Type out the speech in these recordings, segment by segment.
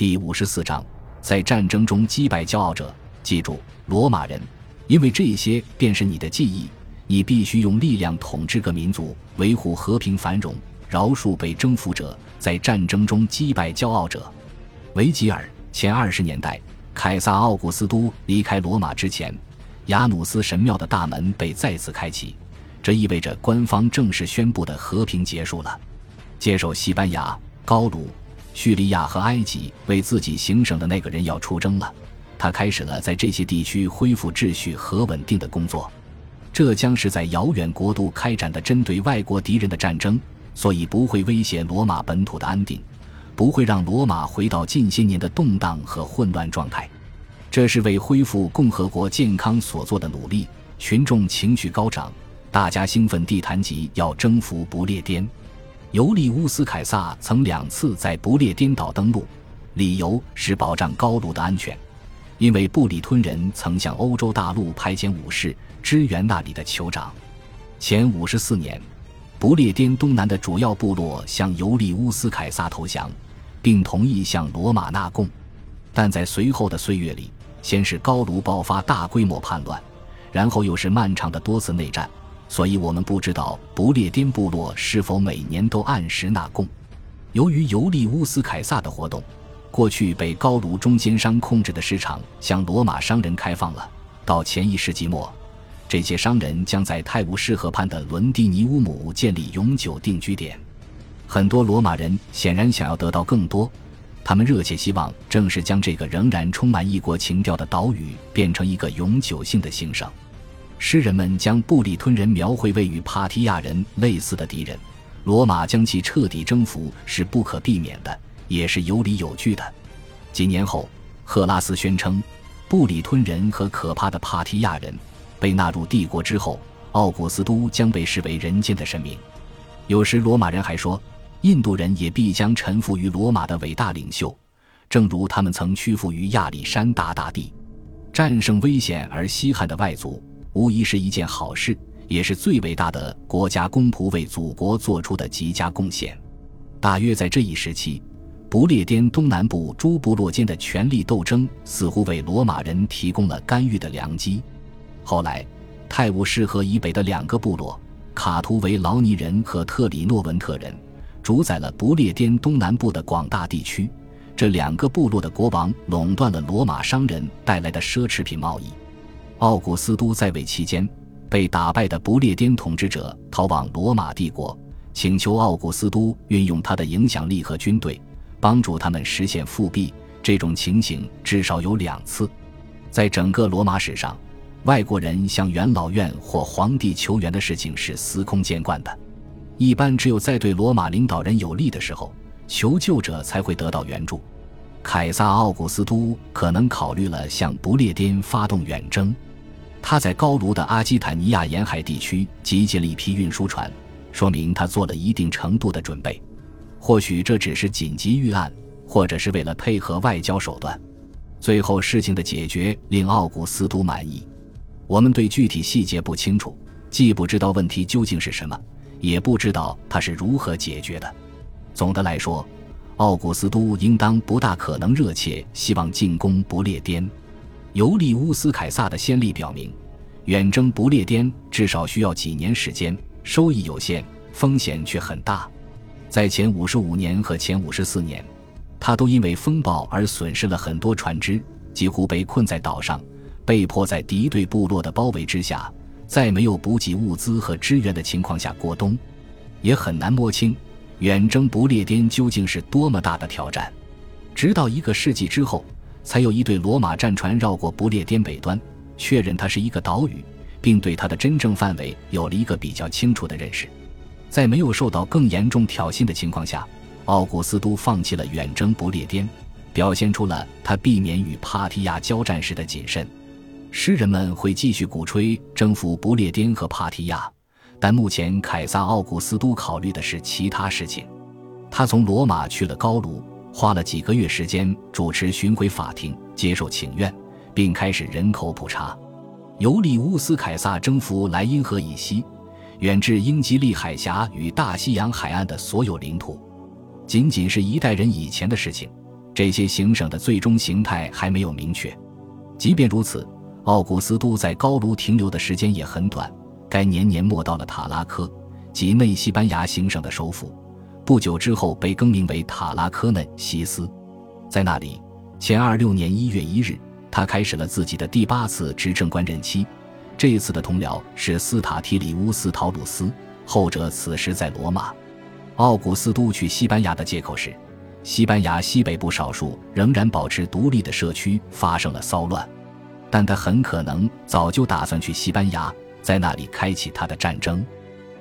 第五十四章，在战争中击败骄傲者。记住，罗马人，因为这些便是你的记忆。你必须用力量统治各民族，维护和平繁荣，饶恕被征服者，在战争中击败骄傲者。维吉尔前二十年代，凯撒奥古斯都离开罗马之前，雅努斯神庙的大门被再次开启，这意味着官方正式宣布的和平结束了。接受西班牙、高卢、叙利亚和埃及为自己行省的那个人要出征了，他开始了在这些地区恢复秩序和稳定的工作。这将是在遥远国度开展的针对外国敌人的战争，所以不会威胁罗马本土的安定，不会让罗马回到近些年的动荡和混乱状态。这是为恢复共和国健康所做的努力。群众情绪高涨，大家兴奋地谈及要征服不列颠。尤利乌斯·凯撒曾两次在不列颠岛登陆，理由是保障高卢的安全。因为布里吞人曾向欧洲大陆派遣武士支援那里的酋长，前五十四年，不列颠东南的主要部落向尤利乌斯凯撒投降，并同意向罗马纳贡。但在随后的岁月里，先是高卢爆发大规模叛乱，然后又是漫长的多次内战，所以我们不知道不列颠部落是否每年都按时纳贡。由于尤利乌斯凯撒的活动。过去被高卢中间商控制的市场向罗马商人开放了。到前一世纪末，这些商人将在泰晤士河畔的伦蒂尼乌姆建立永久定居点。很多罗马人显然想要得到更多，他们热切希望正是将这个仍然充满异国情调的岛屿变成一个永久性的行省。诗人们将布里吞人描绘为与帕提亚人类似的敌人，罗马将其彻底征服是不可避免的。也是有理有据的。几年后，赫拉斯宣称，布里吞人和可怕的帕提亚人被纳入帝国之后，奥古斯都将被视为人间的神明。有时，罗马人还说，印度人也必将臣服于罗马的伟大领袖，正如他们曾屈服于亚历山大大帝。战胜危险而稀罕的外族，无疑是一件好事，也是最伟大的国家公仆为祖国做出的极佳贡献。大约在这一时期。不列颠东南部诸部落间的权力斗争似乎为罗马人提供了干预的良机。后来，泰晤士河以北的两个部落——卡图维劳尼人和特里诺文特人，主宰了不列颠东南部的广大地区。这两个部落的国王垄断了罗马商人带来的奢侈品贸易。奥古斯都在位期间，被打败的不列颠统治者逃往罗马帝国，请求奥古斯都运用他的影响力和军队。帮助他们实现复辟，这种情形至少有两次，在整个罗马史上，外国人向元老院或皇帝求援的事情是司空见惯的。一般只有在对罗马领导人有利的时候，求救者才会得到援助。凯撒奥古斯都可能考虑了向不列颠发动远征，他在高卢的阿基坦尼亚沿海地区集结了一批运输船，说明他做了一定程度的准备。或许这只是紧急预案，或者是为了配合外交手段。最后事情的解决令奥古斯都满意。我们对具体细节不清楚，既不知道问题究竟是什么，也不知道他是如何解决的。总的来说，奥古斯都应当不大可能热切希望进攻不列颠。尤利乌斯凯撒的先例表明，远征不列颠至少需要几年时间，收益有限，风险却很大。在前五十五年和前五十四年，他都因为风暴而损失了很多船只，几乎被困在岛上，被迫在敌对部落的包围之下，在没有补给物资和支援的情况下过冬，也很难摸清远征不列颠究竟是多么大的挑战。直到一个世纪之后，才有一队罗马战船绕过不列颠北端，确认它是一个岛屿，并对它的真正范围有了一个比较清楚的认识。在没有受到更严重挑衅的情况下，奥古斯都放弃了远征不列颠，表现出了他避免与帕提亚交战时的谨慎。诗人们会继续鼓吹征服不列颠和帕提亚，但目前凯撒奥古斯都考虑的是其他事情。他从罗马去了高卢，花了几个月时间主持巡回法庭，接受请愿，并开始人口普查。尤利乌斯凯撒征服莱茵河以西。远至英吉利海峡与大西洋海岸的所有领土，仅仅是一代人以前的事情。这些行省的最终形态还没有明确。即便如此，奥古斯都在高卢停留的时间也很短。该年年末到了塔拉科，即内西班牙行省的首府。不久之后被更名为塔拉科嫩西斯。在那里，前二六年一月一日，他开始了自己的第八次执政官任期。这一次的同僚是斯塔提里乌斯·陶鲁斯，后者此时在罗马。奥古斯都去西班牙的借口是，西班牙西北部少数仍然保持独立的社区发生了骚乱，但他很可能早就打算去西班牙。在那里开启他的战争，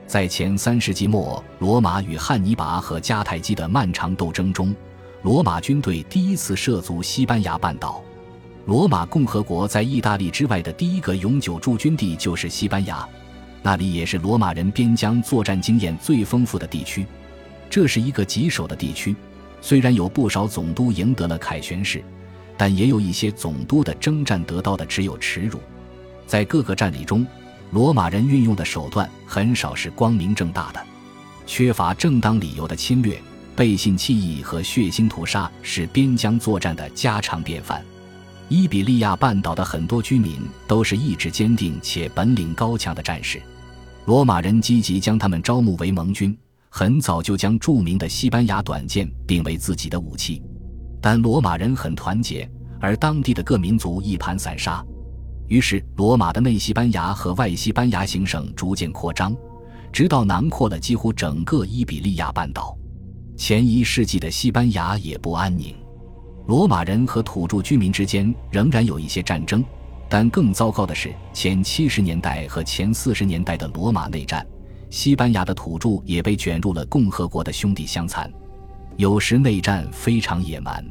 在前三世纪末，罗马与汉尼拔和迦太基的漫长斗争中，罗马军队第一次涉足西班牙半岛。罗马共和国在意大利之外的第一个永久驻军地就是西班牙，那里也是罗马人边疆作战经验最丰富的地区。这是一个棘手的地区，虽然有不少总督赢得了凯旋式，但也有一些总督的征战得到的只有耻辱。在各个战例中。罗马人运用的手段很少是光明正大的，缺乏正当理由的侵略、背信弃义和血腥屠杀是边疆作战的家常便饭。伊比利亚半岛的很多居民都是意志坚定且本领高强的战士，罗马人积极将他们招募为盟军，很早就将著名的西班牙短剑定为自己的武器。但罗马人很团结，而当地的各民族一盘散沙。于是，罗马的内西班牙和外西班牙行省逐渐扩张，直到囊括了几乎整个伊比利亚半岛。前一世纪的西班牙也不安宁，罗马人和土著居民之间仍然有一些战争。但更糟糕的是，前七十年代和前四十年代的罗马内战，西班牙的土著也被卷入了共和国的兄弟相残。有时内战非常野蛮。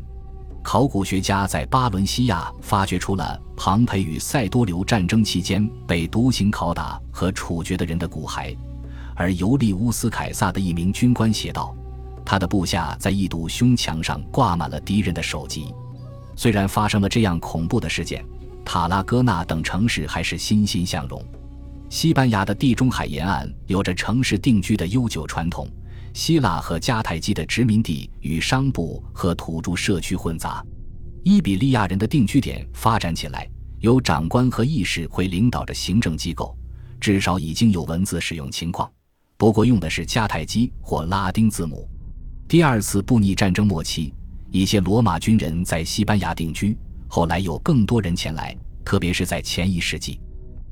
考古学家在巴伦西亚发掘出了庞培与塞多留战争期间被独行拷打和处决的人的骨骸，而尤利乌斯·凯撒的一名军官写道：“他的部下在一堵胸墙上挂满了敌人的首级。”虽然发生了这样恐怖的事件，塔拉戈纳等城市还是欣欣向荣。西班牙的地中海沿岸有着城市定居的悠久传统。希腊和迦太基的殖民地与商埠和土著社区混杂，伊比利亚人的定居点发展起来，由长官和议事会领导着行政机构，至少已经有文字使用情况，不过用的是迦太基或拉丁字母。第二次布匿战争末期，一些罗马军人在西班牙定居，后来有更多人前来，特别是在前一世纪，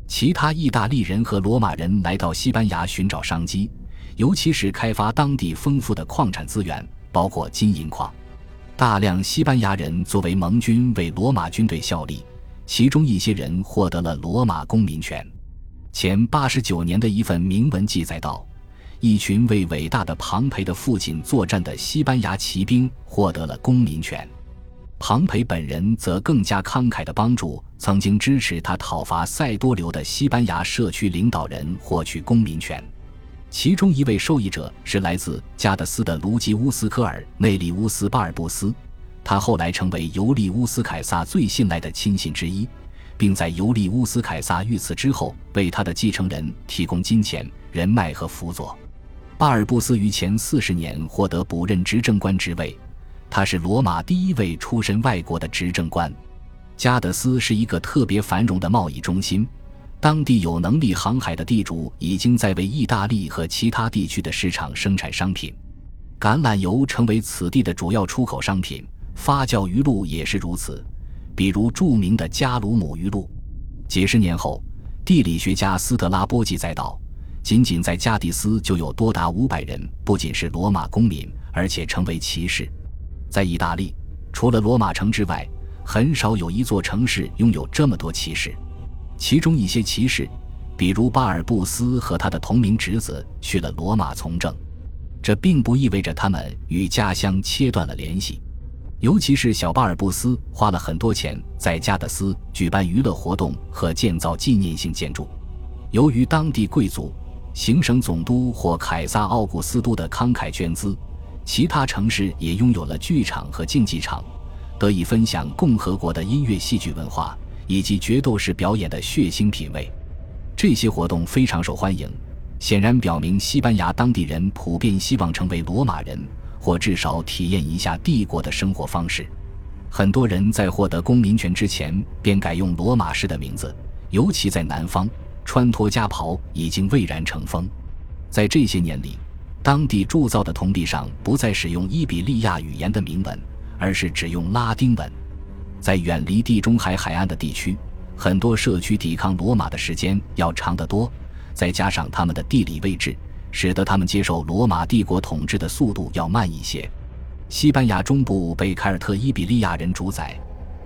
其他意大利人和罗马人来到西班牙寻找商机。尤其是开发当地丰富的矿产资源，包括金银矿。大量西班牙人作为盟军为罗马军队效力，其中一些人获得了罗马公民权。前八十九年的一份铭文记载道，一群为伟大的庞培的父亲作战的西班牙骑兵获得了公民权。庞培本人则更加慷慨地帮助曾经支持他讨伐塞多留的西班牙社区领导人获取公民权。其中一位受益者是来自加德斯的卢吉乌斯科尔内利乌斯·巴尔布斯，他后来成为尤利乌斯·凯撒最信赖的亲信之一，并在尤利乌斯·凯撒遇刺之后为他的继承人提供金钱、人脉和辅佐。巴尔布斯于前四十年获得补任执政官职位，他是罗马第一位出身外国的执政官。加德斯是一个特别繁荣的贸易中心。当地有能力航海的地主已经在为意大利和其他地区的市场生产商品，橄榄油成为此地的主要出口商品，发酵鱼露也是如此，比如著名的加鲁姆鱼露。几十年后，地理学家斯特拉波记载道，仅仅在加的斯就有多达五百人，不仅是罗马公民，而且成为骑士。在意大利，除了罗马城之外，很少有一座城市拥有这么多骑士。其中一些骑士，比如巴尔布斯和他的同名侄子去了罗马从政，这并不意味着他们与家乡切断了联系。尤其是小巴尔布斯花了很多钱在加德斯举办娱乐活动和建造纪念性建筑。由于当地贵族、行省总督或凯撒奥古斯都的慷慨捐资，其他城市也拥有了剧场和竞技场，得以分享共和国的音乐戏剧文化。以及决斗士表演的血腥品味，这些活动非常受欢迎，显然表明西班牙当地人普遍希望成为罗马人，或至少体验一下帝国的生活方式。很多人在获得公民权之前便改用罗马式的名字，尤其在南方，穿脱家袍已经蔚然成风。在这些年里，当地铸造的铜币上不再使用伊比利亚语言的铭文，而是只用拉丁文。在远离地中海海岸的地区，很多社区抵抗罗马的时间要长得多，再加上他们的地理位置，使得他们接受罗马帝国统治的速度要慢一些。西班牙中部被凯尔特伊比利亚人主宰，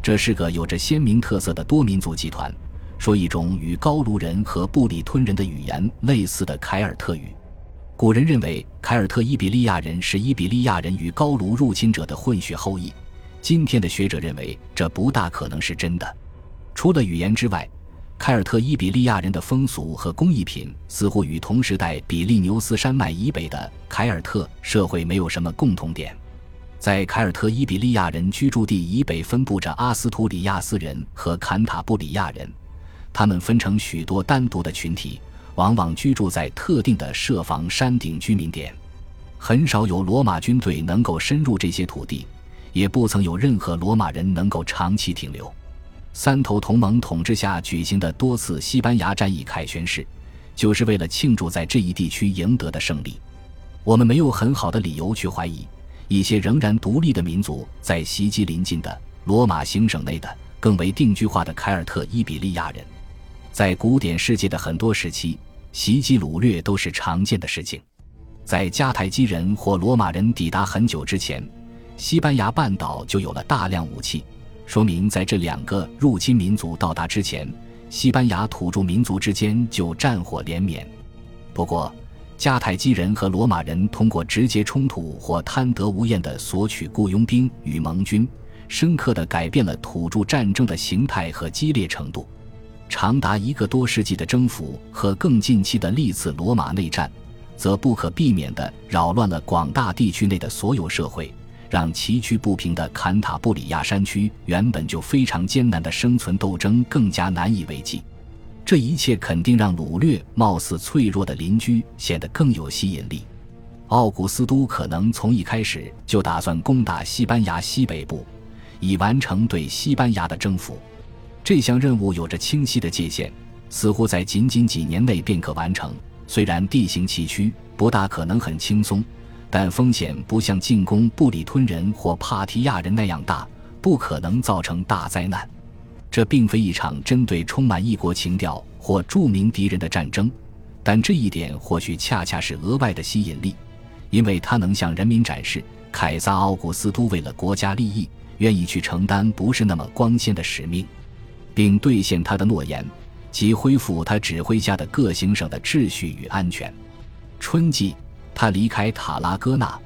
这是个有着鲜明特色的多民族集团，说一种与高卢人和布里吞人的语言类似的凯尔特语。古人认为凯尔特伊比利亚人是伊比利亚人与高卢入侵者的混血后裔，今天的学者认为这不大可能是真的。除了语言之外，凯尔特伊比利亚人的风俗和工艺品似乎与同时代比利牛斯山脉以北的凯尔特社会没有什么共同点。在凯尔特伊比利亚人居住地以北，分布着阿斯图里亚斯人和坎塔布里亚人，他们分成许多单独的群体，往往居住在特定的设防山顶居民点。很少有罗马军队能够深入这些土地，也不曾有任何罗马人能够长期停留。三头同盟统治下举行的多次西班牙战役凯旋式，就是为了庆祝在这一地区赢得的胜利。我们没有很好的理由去怀疑。一些仍然独立的民族在袭击临近的罗马行省内的更为定居化的凯尔特伊比利亚人。在古典世界的很多时期，袭击掳掠都是常见的事情。在迦太基人或罗马人抵达很久之前，西班牙半岛就有了大量武器，说明在这两个入侵民族到达之前，西班牙土著民族之间就战火连绵。不过，迦太基人和罗马人通过直接冲突或贪得无厌的索取雇佣兵与盟军，深刻地改变了土著战争的形态和激烈程度。长达一个多世纪的征服和更近期的历次罗马内战，则不可避免地扰乱了广大地区内的所有社会，让崎岖不平的坎塔布里亚山区原本就非常艰难的生存斗争更加难以为继。这一切肯定让掳掠貌似脆弱的邻居显得更有吸引力。奥古斯都可能从一开始就打算攻打西班牙西北部，以完成对西班牙的征服。这项任务有着清晰的界限，似乎在仅仅几年内便可完成。虽然地形崎岖，不大可能很轻松，但风险不像进攻布里吞人或帕提亚人那样大，不可能造成大灾难。这并非一场针对充满异国情调或著名敌人的战争，但这一点或许恰恰是额外的吸引力，因为它能向人民展示凯撒·奥古斯都为了国家利益愿意去承担不是那么光鲜的使命，并兑现他的诺言，即恢复他指挥下的各行省的秩序与安全。春季，他离开塔拉戈纳，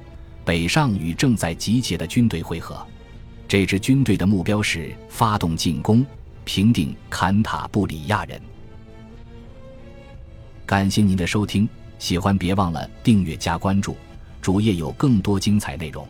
北上与正在集结的军队会合。这支军队的目标是发动进攻，平定坎塔布里亚人。感谢您的收听，喜欢别忘了订阅加关注，主页有更多精彩内容。